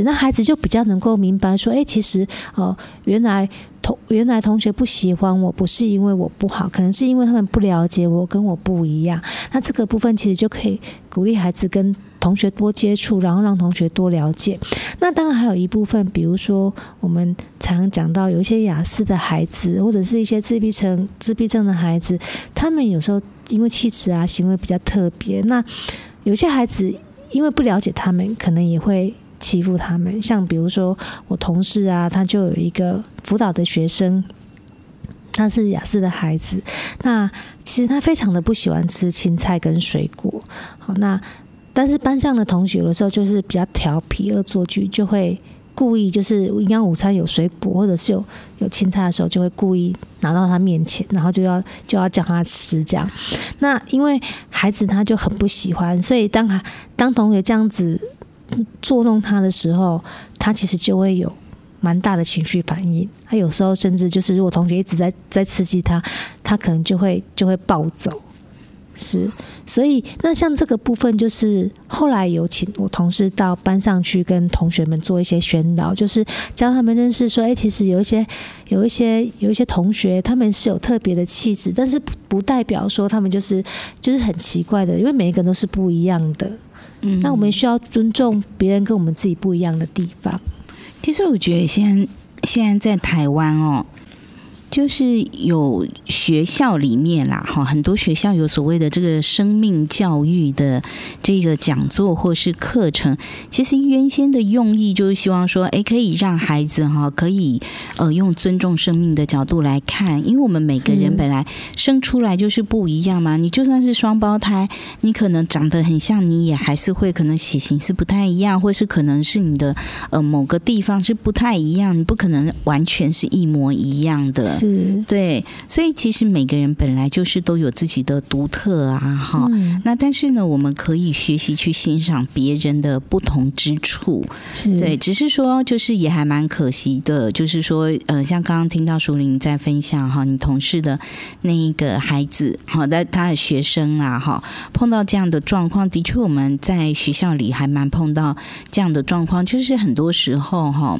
那孩子就比较能够明白说：哎，其实哦，原来。”同原来同学不喜欢我，不是因为我不好，可能是因为他们不了解我，跟我不一样。那这个部分其实就可以鼓励孩子跟同学多接触，然后让同学多了解。那当然还有一部分，比如说我们常讲到有一些雅思的孩子，或者是一些自闭症自闭症的孩子，他们有时候因为气质啊行为比较特别，那有些孩子因为不了解他们，可能也会。欺负他们。像比如说我同事啊，他就有一个辅导的学生，他是雅思的孩子，那其实他非常的不喜欢吃青菜跟水果。好，那但是班上的同学有的时候就是比较调皮恶作剧，就会。故意就是营养午餐有水果或者是有有青菜的时候，就会故意拿到他面前，然后就要就要叫他吃这样。那因为孩子他就很不喜欢，所以当他当同学这样子捉弄他的时候，他其实就会有蛮大的情绪反应。他有时候甚至就是如果同学一直在在刺激他，他可能就会就会暴走。是，所以那像这个部分，就是后来有请我同事到班上去跟同学们做一些宣导，就是教他们认识说，哎，其实有一些、有一些、有一些同学，他们是有特别的气质，但是不不代表说他们就是就是很奇怪的，因为每一个人都是不一样的。嗯，那我们需要尊重别人跟我们自己不一样的地方。其实我觉得现在现在在台湾哦。就是有学校里面啦，哈，很多学校有所谓的这个生命教育的这个讲座或是课程。其实原先的用意就是希望说，诶，可以让孩子哈，可以呃用尊重生命的角度来看，因为我们每个人本来生出来就是不一样嘛。你就算是双胞胎，你可能长得很像，你也还是会可能血型是不太一样，或是可能是你的呃某个地方是不太一样，你不可能完全是一模一样的。是对，所以其实每个人本来就是都有自己的独特啊，哈、嗯。那但是呢，我们可以学习去欣赏别人的不同之处，是对。只是说，就是也还蛮可惜的，就是说，呃，像刚刚听到淑玲在分享哈，你同事的那一个孩子，好的，他的学生啊，哈，碰到这样的状况，的确我们在学校里还蛮碰到这样的状况，就是很多时候哈，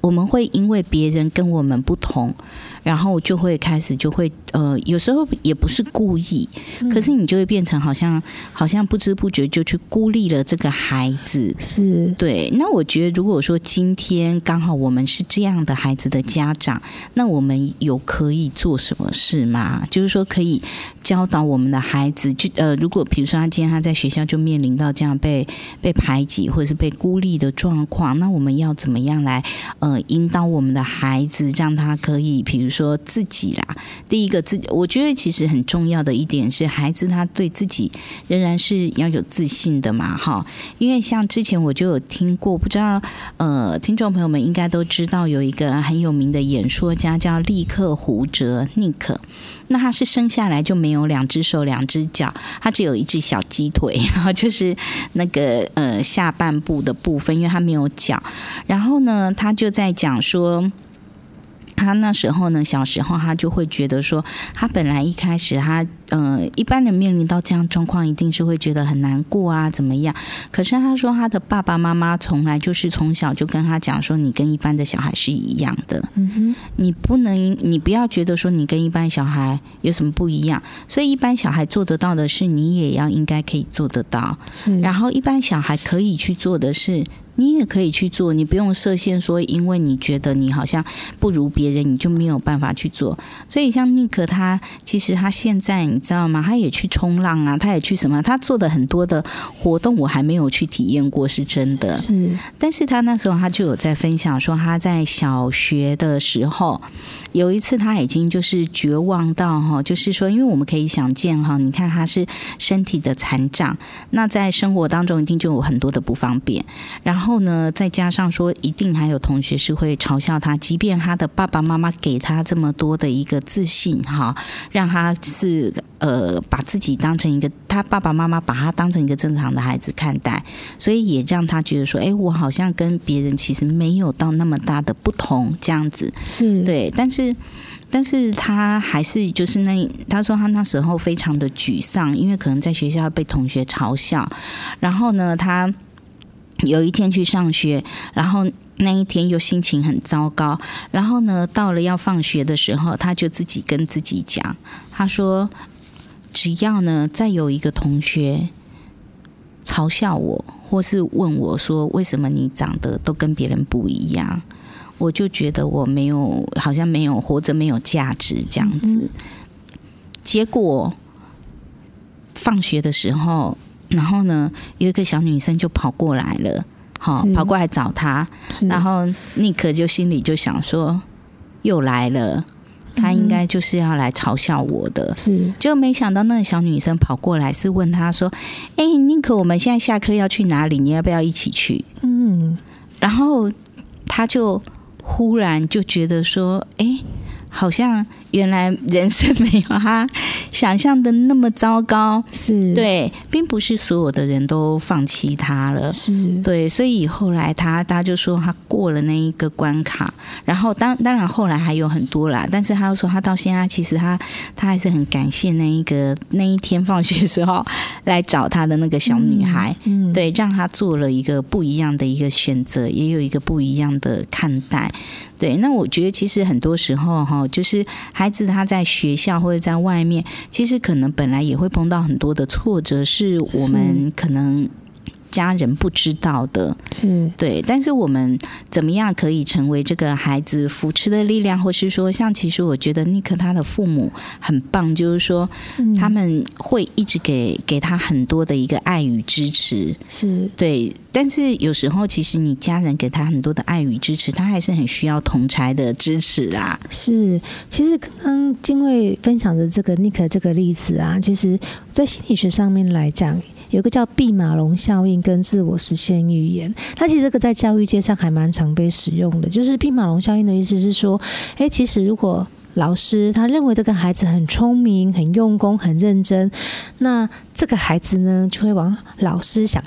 我们会因为别人跟我们不同。然后就会开始就会呃，有时候也不是故意，可是你就会变成好像好像不知不觉就去孤立了这个孩子。是对。那我觉得，如果说今天刚好我们是这样的孩子的家长，那我们有可以做什么事吗？就是说可以教导我们的孩子，就呃，如果比如说他今天他在学校就面临到这样被被排挤或者是被孤立的状况，那我们要怎么样来呃引导我们的孩子，让他可以比如。说自己啦，第一个自己，我觉得其实很重要的一点是，孩子他对自己仍然是要有自信的嘛，哈。因为像之前我就有听过，不知道呃，听众朋友们应该都知道，有一个很有名的演说家叫立克胡哲尼克，那他是生下来就没有两只手两只脚，他只有一只小鸡腿，然后就是那个呃下半部的部分，因为他没有脚。然后呢，他就在讲说。他那时候呢，小时候他就会觉得说，他本来一开始他呃，一般人面临到这样状况，一定是会觉得很难过啊，怎么样？可是他说他的爸爸妈妈从来就是从小就跟他讲说，你跟一般的小孩是一样的，嗯哼，你不能，你不要觉得说你跟一般小孩有什么不一样，所以一般小孩做得到的事，你也要应该可以做得到，然后一般小孩可以去做的事。你也可以去做，你不用设限说，因为你觉得你好像不如别人，你就没有办法去做。所以像尼克他，其实他现在你知道吗？他也去冲浪啊，他也去什么？他做的很多的活动，我还没有去体验过，是真的。是，但是他那时候他就有在分享说，他在小学的时候，有一次他已经就是绝望到哈，就是说，因为我们可以想见哈，你看他是身体的残障，那在生活当中一定就有很多的不方便，然后。后呢，再加上说，一定还有同学是会嘲笑他，即便他的爸爸妈妈给他这么多的一个自信，哈，让他是呃把自己当成一个，他爸爸妈妈把他当成一个正常的孩子看待，所以也让他觉得说，哎，我好像跟别人其实没有到那么大的不同，这样子是对，但是但是他还是就是那，他说他那时候非常的沮丧，因为可能在学校被同学嘲笑，然后呢，他。有一天去上学，然后那一天又心情很糟糕，然后呢，到了要放学的时候，他就自己跟自己讲，他说：“只要呢，再有一个同学嘲笑我，或是问我说为什么你长得都跟别人不一样，我就觉得我没有，好像没有活着没有价值这样子。”结果放学的时候。然后呢，有一个小女生就跑过来了，好跑过来找他，然后尼克就心里就想说，又来了。他应该就是要来嘲笑我的，是，就没想到那个小女生跑过来是问他说：“哎，宁可，我们现在下课要去哪里？你要不要一起去？”嗯，然后他就忽然就觉得说：“哎，好像。”原来人生没有他想象的那么糟糕，是。对，并不是所有的人都放弃他了，是。对，所以后来他他就说他过了那一个关卡，然后当当然后来还有很多啦，但是他又说他到现在其实他他还是很感谢那一个那一天放学的时候来找他的那个小女孩，嗯，嗯。对，让他做了一个不一样的一个选择，也有一个不一样的看待，对，那我觉得其实很多时候哈，就是。孩子他在学校或者在外面，其实可能本来也会碰到很多的挫折，是我们可能家人不知道的，是对。但是我们怎么样可以成为这个孩子扶持的力量，或是说，像其实我觉得尼克他的父母很棒，就是说他们会一直给给他很多的一个爱与支持，是对。但是有时候，其实你家人给他很多的爱与支持，他还是很需要同才的支持啊。是，其实刚刚金卫分享的这个尼克这个例子啊，其实，在心理学上面来讲，有个叫毕马龙效应跟自我实现预言。它其实这个在教育界上还蛮常被使用的。就是毕马龙效应的意思是说，诶，其实如果老师他认为这个孩子很聪明、很用功、很认真，那这个孩子呢，就会往老师想，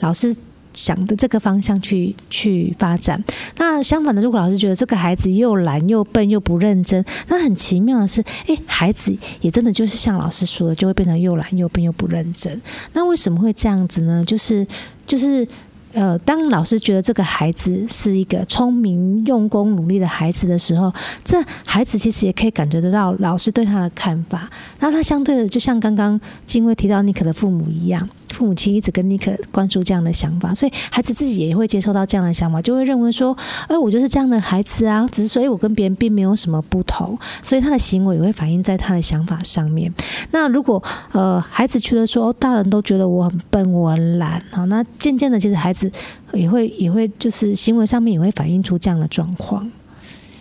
老师。想的这个方向去去发展。那相反的，如果老师觉得这个孩子又懒又笨又不认真，那很奇妙的是，诶，孩子也真的就是像老师说的，就会变成又懒又笨又不认真。那为什么会这样子呢？就是就是。呃，当老师觉得这个孩子是一个聪明、用功、努力的孩子的时候，这孩子其实也可以感觉得到老师对他的看法。那他相对的，就像刚刚金威提到尼克的父母一样，父母亲一直跟尼克灌输这样的想法，所以孩子自己也会接受到这样的想法，就会认为说，哎，我就是这样的孩子啊，只是所以，我跟别人并没有什么不同，所以他的行为也会反映在他的想法上面。那如果呃，孩子觉得说，大人都觉得我很笨，我很懒，好，那渐渐的，其实孩子。也会也会就是行为上面也会反映出这样的状况，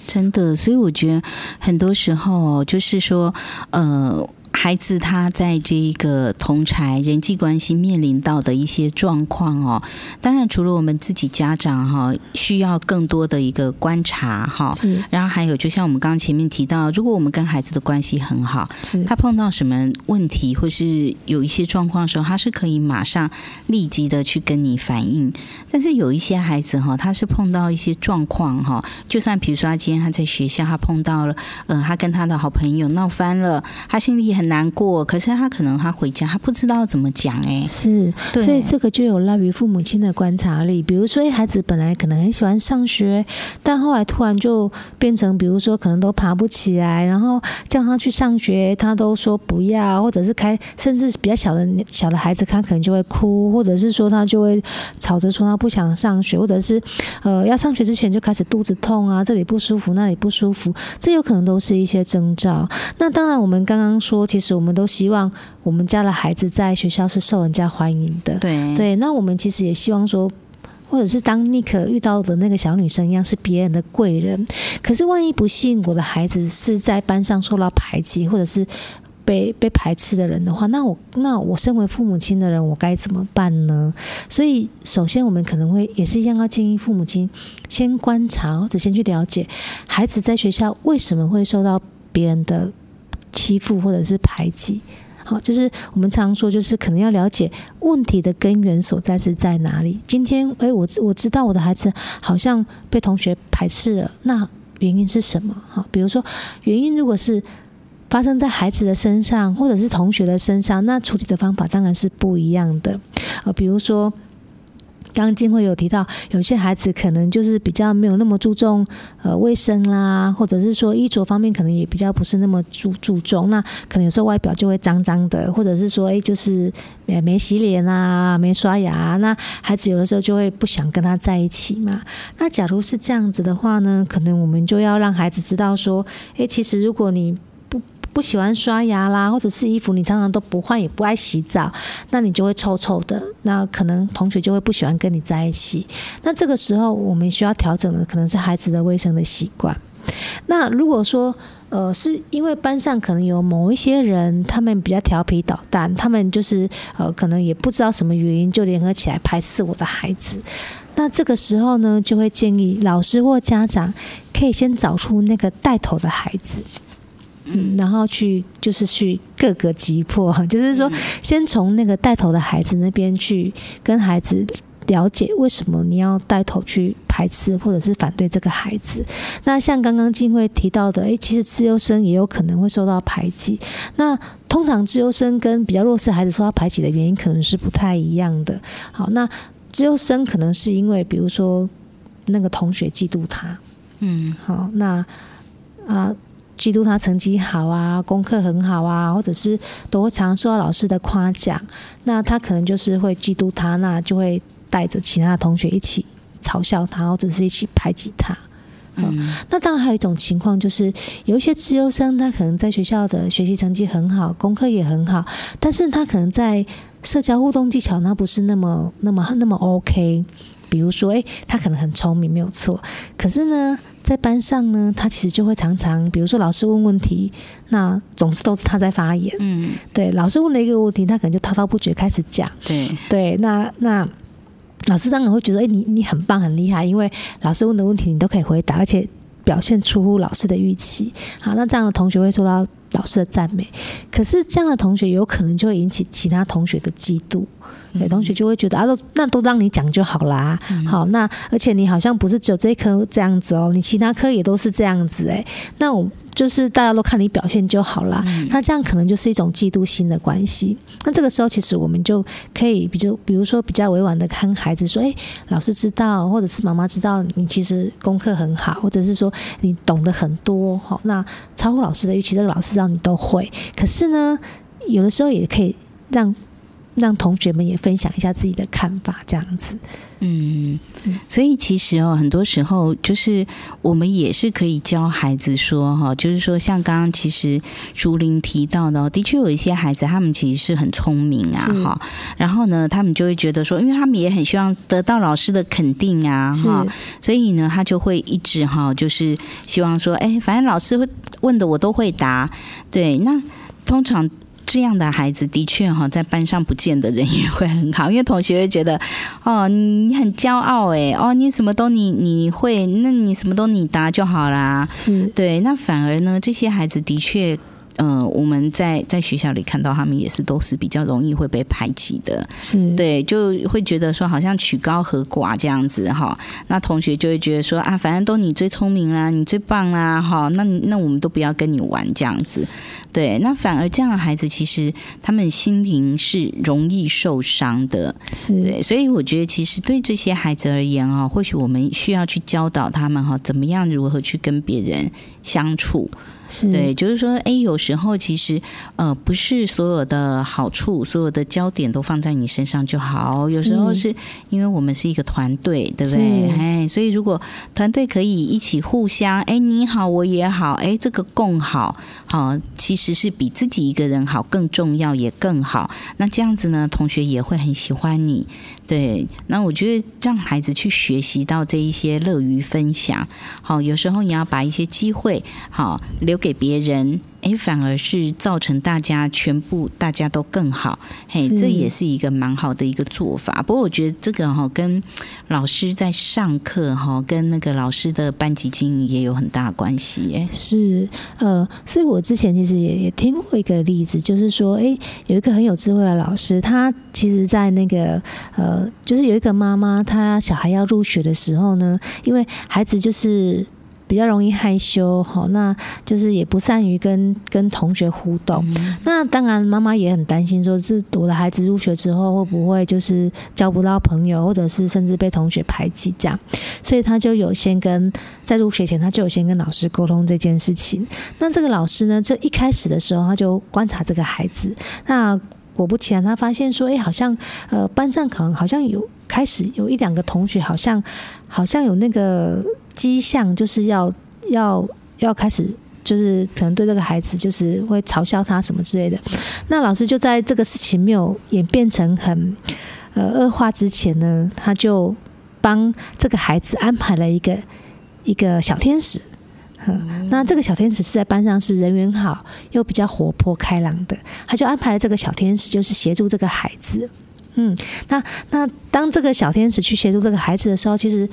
真的，所以我觉得很多时候就是说，呃。孩子他在这一个同才人际关系面临到的一些状况哦，当然除了我们自己家长哈，需要更多的一个观察哈，然后还有就像我们刚刚前面提到，如果我们跟孩子的关系很好，他碰到什么问题或是有一些状况的时候，他是可以马上立即的去跟你反映。但是有一些孩子哈，他是碰到一些状况哈，就算比如说他今天他在学校他碰到了，呃，他跟他的好朋友闹翻了，他心里很。难过，可是他可能他回家，他不知道怎么讲哎，是，所以这个就有赖于父母亲的观察力。比如说，孩子本来可能很喜欢上学，但后来突然就变成，比如说可能都爬不起来，然后叫他去上学，他都说不要，或者是开，甚至比较小的小的孩子，他可能就会哭，或者是说他就会吵着说他不想上学，或者是呃要上学之前就开始肚子痛啊，这里不舒服，那里不舒服，这有可能都是一些征兆。那当然，我们刚刚说。其实我们都希望我们家的孩子在学校是受人家欢迎的。对对，那我们其实也希望说，或者是当尼克遇到的那个小女生一样，是别人的贵人。可是万一不幸我的孩子是在班上受到排挤，或者是被被排斥的人的话，那我那我身为父母亲的人，我该怎么办呢？所以，首先我们可能会也是一样，要建议父母亲先观察或者先去了解孩子在学校为什么会受到别人的。欺负或者是排挤，好，就是我们常说，就是可能要了解问题的根源所在是在哪里。今天，诶，我我知道我的孩子好像被同学排斥了，那原因是什么？好，比如说原因如果是发生在孩子的身上，或者是同学的身上，那处理的方法当然是不一样的。啊，比如说。刚刚静慧有提到，有些孩子可能就是比较没有那么注重呃卫生啦，或者是说衣着方面可能也比较不是那么注注重，那可能有时候外表就会脏脏的，或者是说哎就是没没洗脸啊，没刷牙，那孩子有的时候就会不想跟他在一起嘛。那假如是这样子的话呢，可能我们就要让孩子知道说，哎，其实如果你不喜欢刷牙啦，或者是衣服你常常都不换，也不爱洗澡，那你就会臭臭的。那可能同学就会不喜欢跟你在一起。那这个时候我们需要调整的可能是孩子的卫生的习惯。那如果说呃是因为班上可能有某一些人，他们比较调皮捣蛋，他们就是呃可能也不知道什么原因就联合起来排斥我的孩子。那这个时候呢，就会建议老师或家长可以先找出那个带头的孩子，嗯，然后去就是去各个击破，就是说先从那个带头的孩子那边去跟孩子了解为什么你要带头去排斥或者是反对这个孩子。那像刚刚静慧提到的，诶，其实资优生也有可能会受到排挤。那通常资优生跟比较弱势孩子受到排挤的原因可能是不太一样的。好，那。资优生可能是因为，比如说那个同学嫉妒他，嗯，好，那啊，嫉妒他成绩好啊，功课很好啊，或者是都会常受到老师的夸奖，那他可能就是会嫉妒他，那就会带着其他的同学一起嘲笑他，或者是一起排挤他。嗯，那当然还有一种情况，就是有一些资优生，他可能在学校的学习成绩很好，功课也很好，但是他可能在社交互动技巧，那不是那么、那么、那么 OK。比如说，诶，他可能很聪明，没有错。可是呢，在班上呢，他其实就会常常，比如说老师问问题，那总是都是他在发言。嗯，对，老师问了一个问题，他可能就滔滔不绝开始讲。对，对，那那老师当然会觉得，诶，你你很棒，很厉害，因为老师问的问题你都可以回答，而且表现出乎老师的预期。好，那这样的同学会受到。老师的赞美，可是这样的同学有可能就会引起其他同学的嫉妒，有同学就会觉得啊，都那都让你讲就好啦。好，那而且你好像不是只有这一科这样子哦，你其他科也都是这样子诶。那我。就是大家都看你表现就好啦，嗯、那这样可能就是一种嫉妒心的关系。那这个时候，其实我们就可以，比如比如说比较委婉的看孩子说：“诶，老师知道，或者是妈妈知道，你其实功课很好，或者是说你懂得很多，好，那超乎老师的预期，这个老师让你都会。可是呢，有的时候也可以让。”让同学们也分享一下自己的看法，这样子。嗯，所以其实哦，很多时候就是我们也是可以教孩子说哈，就是说像刚刚其实竹林提到的，的确有一些孩子他们其实是很聪明啊哈，然后呢，他们就会觉得说，因为他们也很希望得到老师的肯定啊哈，所以呢，他就会一直哈，就是希望说，哎，反正老师会问的我都会答，对，那通常。这样的孩子的确哈，在班上不见得人缘会很好，因为同学会觉得哦，你很骄傲哎，哦，你什么都你你会，那你什么都你答就好啦。是对，那反而呢，这些孩子的确。嗯、呃，我们在在学校里看到他们也是都是比较容易会被排挤的，是对，就会觉得说好像曲高和寡这样子哈。那同学就会觉得说啊，反正都你最聪明啦，你最棒啦哈，那那我们都不要跟你玩这样子。对，那反而这样的孩子其实他们心灵是容易受伤的，是对。所以我觉得其实对这些孩子而言啊，或许我们需要去教导他们哈，怎么样如何去跟别人相处。是对，就是说，哎，有时候其实，呃，不是所有的好处，所有的焦点都放在你身上就好。有时候是因为我们是一个团队，对不对？哎，所以如果团队可以一起互相，哎，你好，我也好，哎，这个共好，好，其实是比自己一个人好更重要，也更好。那这样子呢，同学也会很喜欢你。对，那我觉得让孩子去学习到这一些乐于分享，好，有时候你要把一些机会，好留给别人。哎，反而是造成大家全部大家都更好，嘿，这也是一个蛮好的一个做法。不过我觉得这个哈，跟老师在上课哈，跟那个老师的班级经营也有很大关系。哎，是呃，所以我之前其实也也听过一个例子，就是说，哎，有一个很有智慧的老师，他其实在那个呃，就是有一个妈妈，她小孩要入学的时候呢，因为孩子就是。比较容易害羞，好，那就是也不善于跟跟同学互动。嗯、那当然，妈妈也很担心，说是我的孩子入学之后会不会就是交不到朋友，或者是甚至被同学排挤这样。所以他就有先跟在入学前，他就有先跟老师沟通这件事情。那这个老师呢，这一开始的时候，他就观察这个孩子。那果不其然，他发现说，哎，好像呃班上可能好像有开始有一两个同学，好像好像有那个。迹象就是要要要开始就是可能对这个孩子就是会嘲笑他什么之类的。那老师就在这个事情没有演变成很呃恶化之前呢，他就帮这个孩子安排了一个一个小天使。嗯，那这个小天使是在班上是人缘好又比较活泼开朗的，他就安排了这个小天使，就是协助这个孩子。嗯，那那当这个小天使去协助这个孩子的时候，其实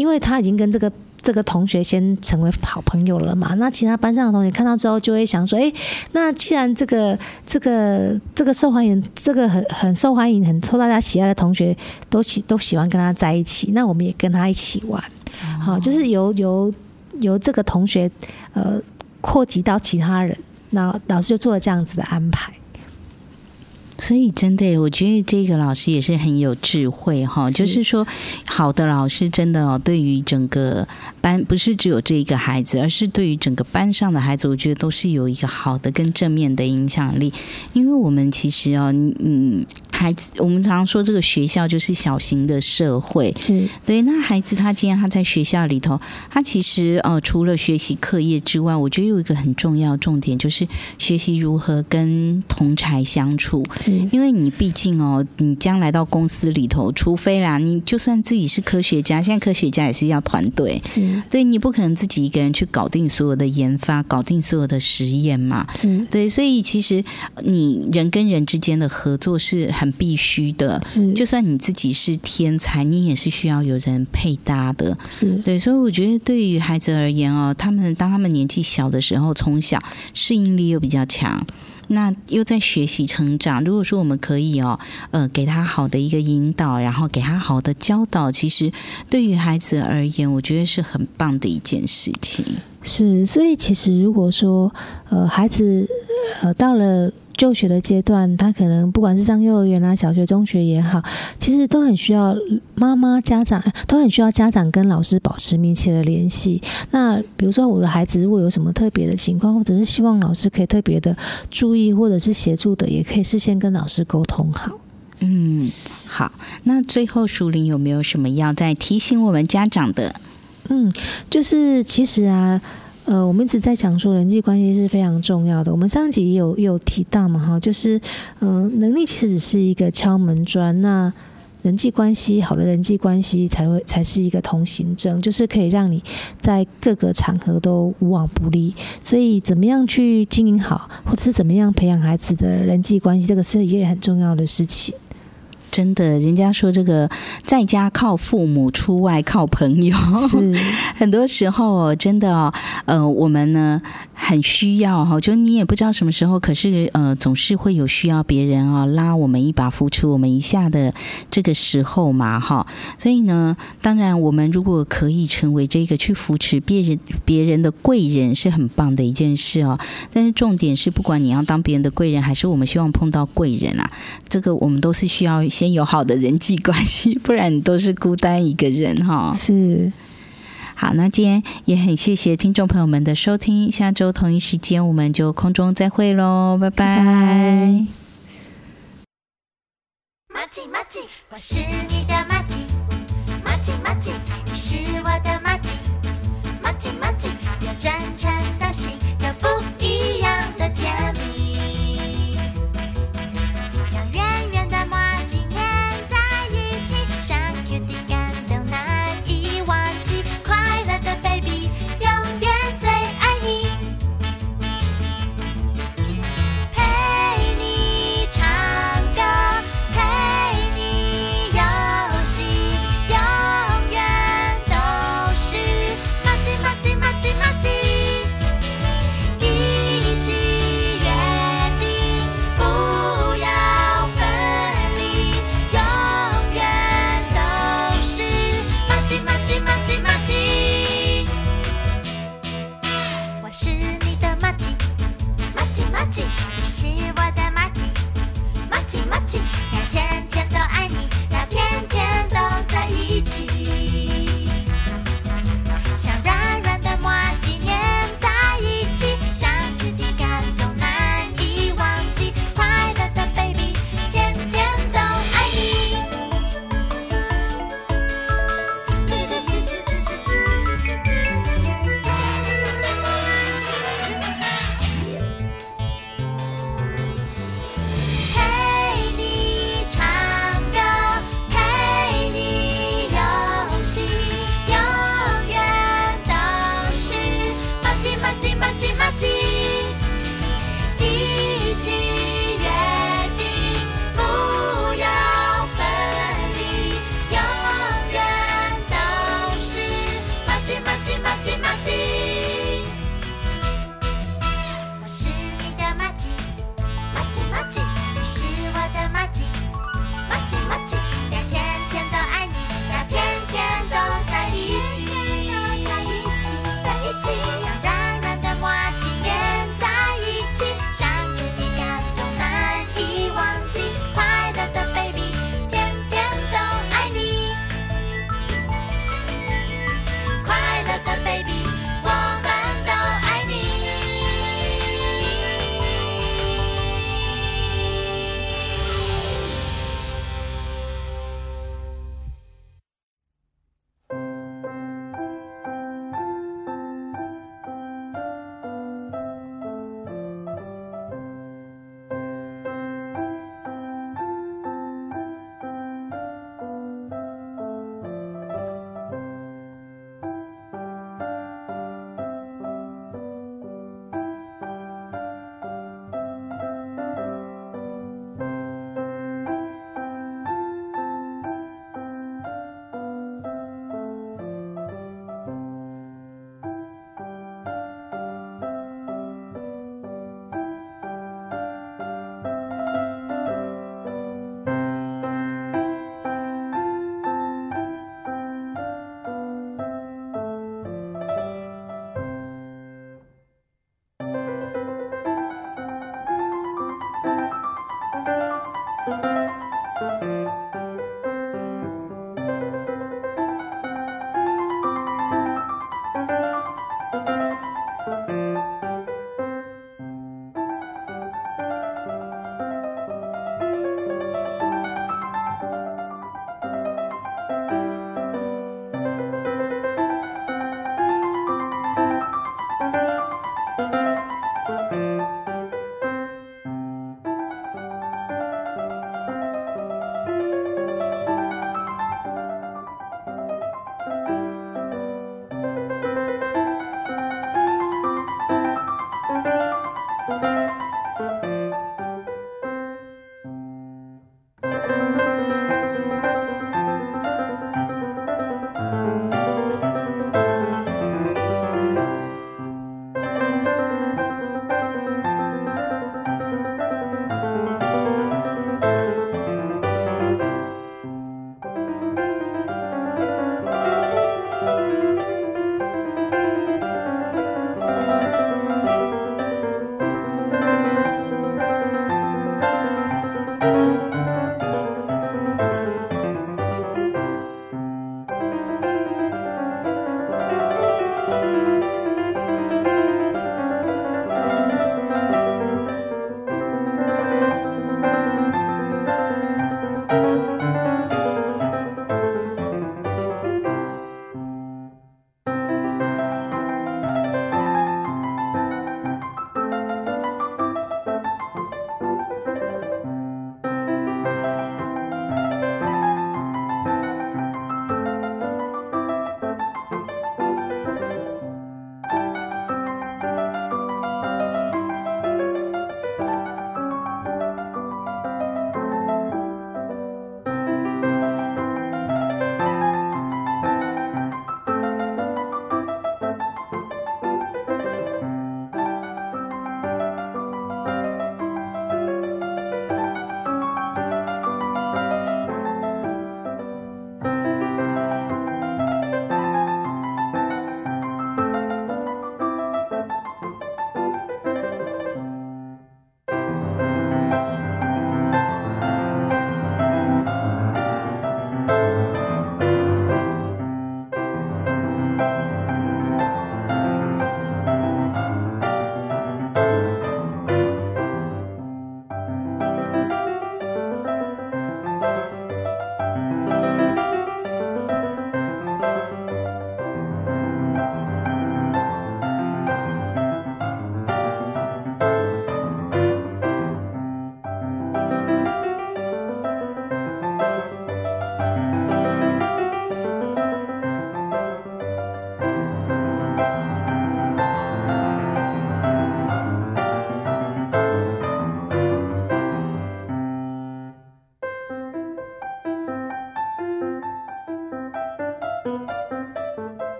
因为他已经跟这个这个同学先成为好朋友了嘛，那其他班上的同学看到之后就会想说，哎，那既然这个这个这个受欢迎，这个很很受欢迎、很受大家喜爱的同学都喜都喜欢跟他在一起，那我们也跟他一起玩，好，就是由由。由这个同学，呃，扩及到其他人，那老师就做了这样子的安排。所以真的，我觉得这个老师也是很有智慧哈。就是说，好的老师真的哦，对于整个班不是只有这一个孩子，而是对于整个班上的孩子，我觉得都是有一个好的跟正面的影响力。因为我们其实哦，嗯。孩子，我们常常说这个学校就是小型的社会，是对。那孩子他今天他在学校里头，他其实呃除了学习课业之外，我觉得有一个很重要重点就是学习如何跟同才相处。是，因为你毕竟哦，你将来到公司里头，除非啦，你就算自己是科学家，现在科学家也是要团队，是对，你不可能自己一个人去搞定所有的研发，搞定所有的实验嘛。是对，所以其实你人跟人之间的合作是很。必须的，是就算你自己是天才，你也是需要有人配搭的，是对。所以我觉得，对于孩子而言哦，他们当他们年纪小的时候，从小适应力又比较强，那又在学习成长。如果说我们可以哦，呃，给他好的一个引导，然后给他好的教导，其实对于孩子而言，我觉得是很棒的一件事情。是，所以其实如果说呃，孩子呃到了。就学的阶段，他可能不管是上幼儿园啊、小学、中学也好，其实都很需要妈妈、家长都很需要家长跟老师保持密切的联系。那比如说，我的孩子如果有什么特别的情况，或者是希望老师可以特别的注意或者是协助的，也可以事先跟老师沟通好。嗯，好。那最后，淑玲有没有什么要再提醒我们家长的？嗯，就是其实啊。呃，我们一直在讲说人际关系是非常重要的。我们上集也有也有提到嘛，哈，就是嗯、能力其实只是一个敲门砖，那人际关系好的人际关系才会才是一个通行证，就是可以让你在各个场合都无往不利。所以，怎么样去经营好，或者是怎么样培养孩子的人际关系，这个是一件很重要的事情。真的，人家说这个在家靠父母，出外靠朋友。是 很多时候哦，真的哦，呃，我们呢很需要哈，就你也不知道什么时候，可是呃，总是会有需要别人啊拉我们一把，扶持我们一下的这个时候嘛，哈。所以呢，当然我们如果可以成为这个去扶持别人别人的贵人，是很棒的一件事哦。但是重点是，不管你要当别人的贵人，还是我们希望碰到贵人啊，这个我们都是需要。先有好的人际关系，不然你都是孤单一个人哈。是，好，那今天也很谢谢听众朋友们的收听，下周同一时间我们就空中再会喽，拜拜。麻吉麻吉，我是你的麻吉，麻吉麻吉，你是我的麻吉，麻吉麻吉，要真诚。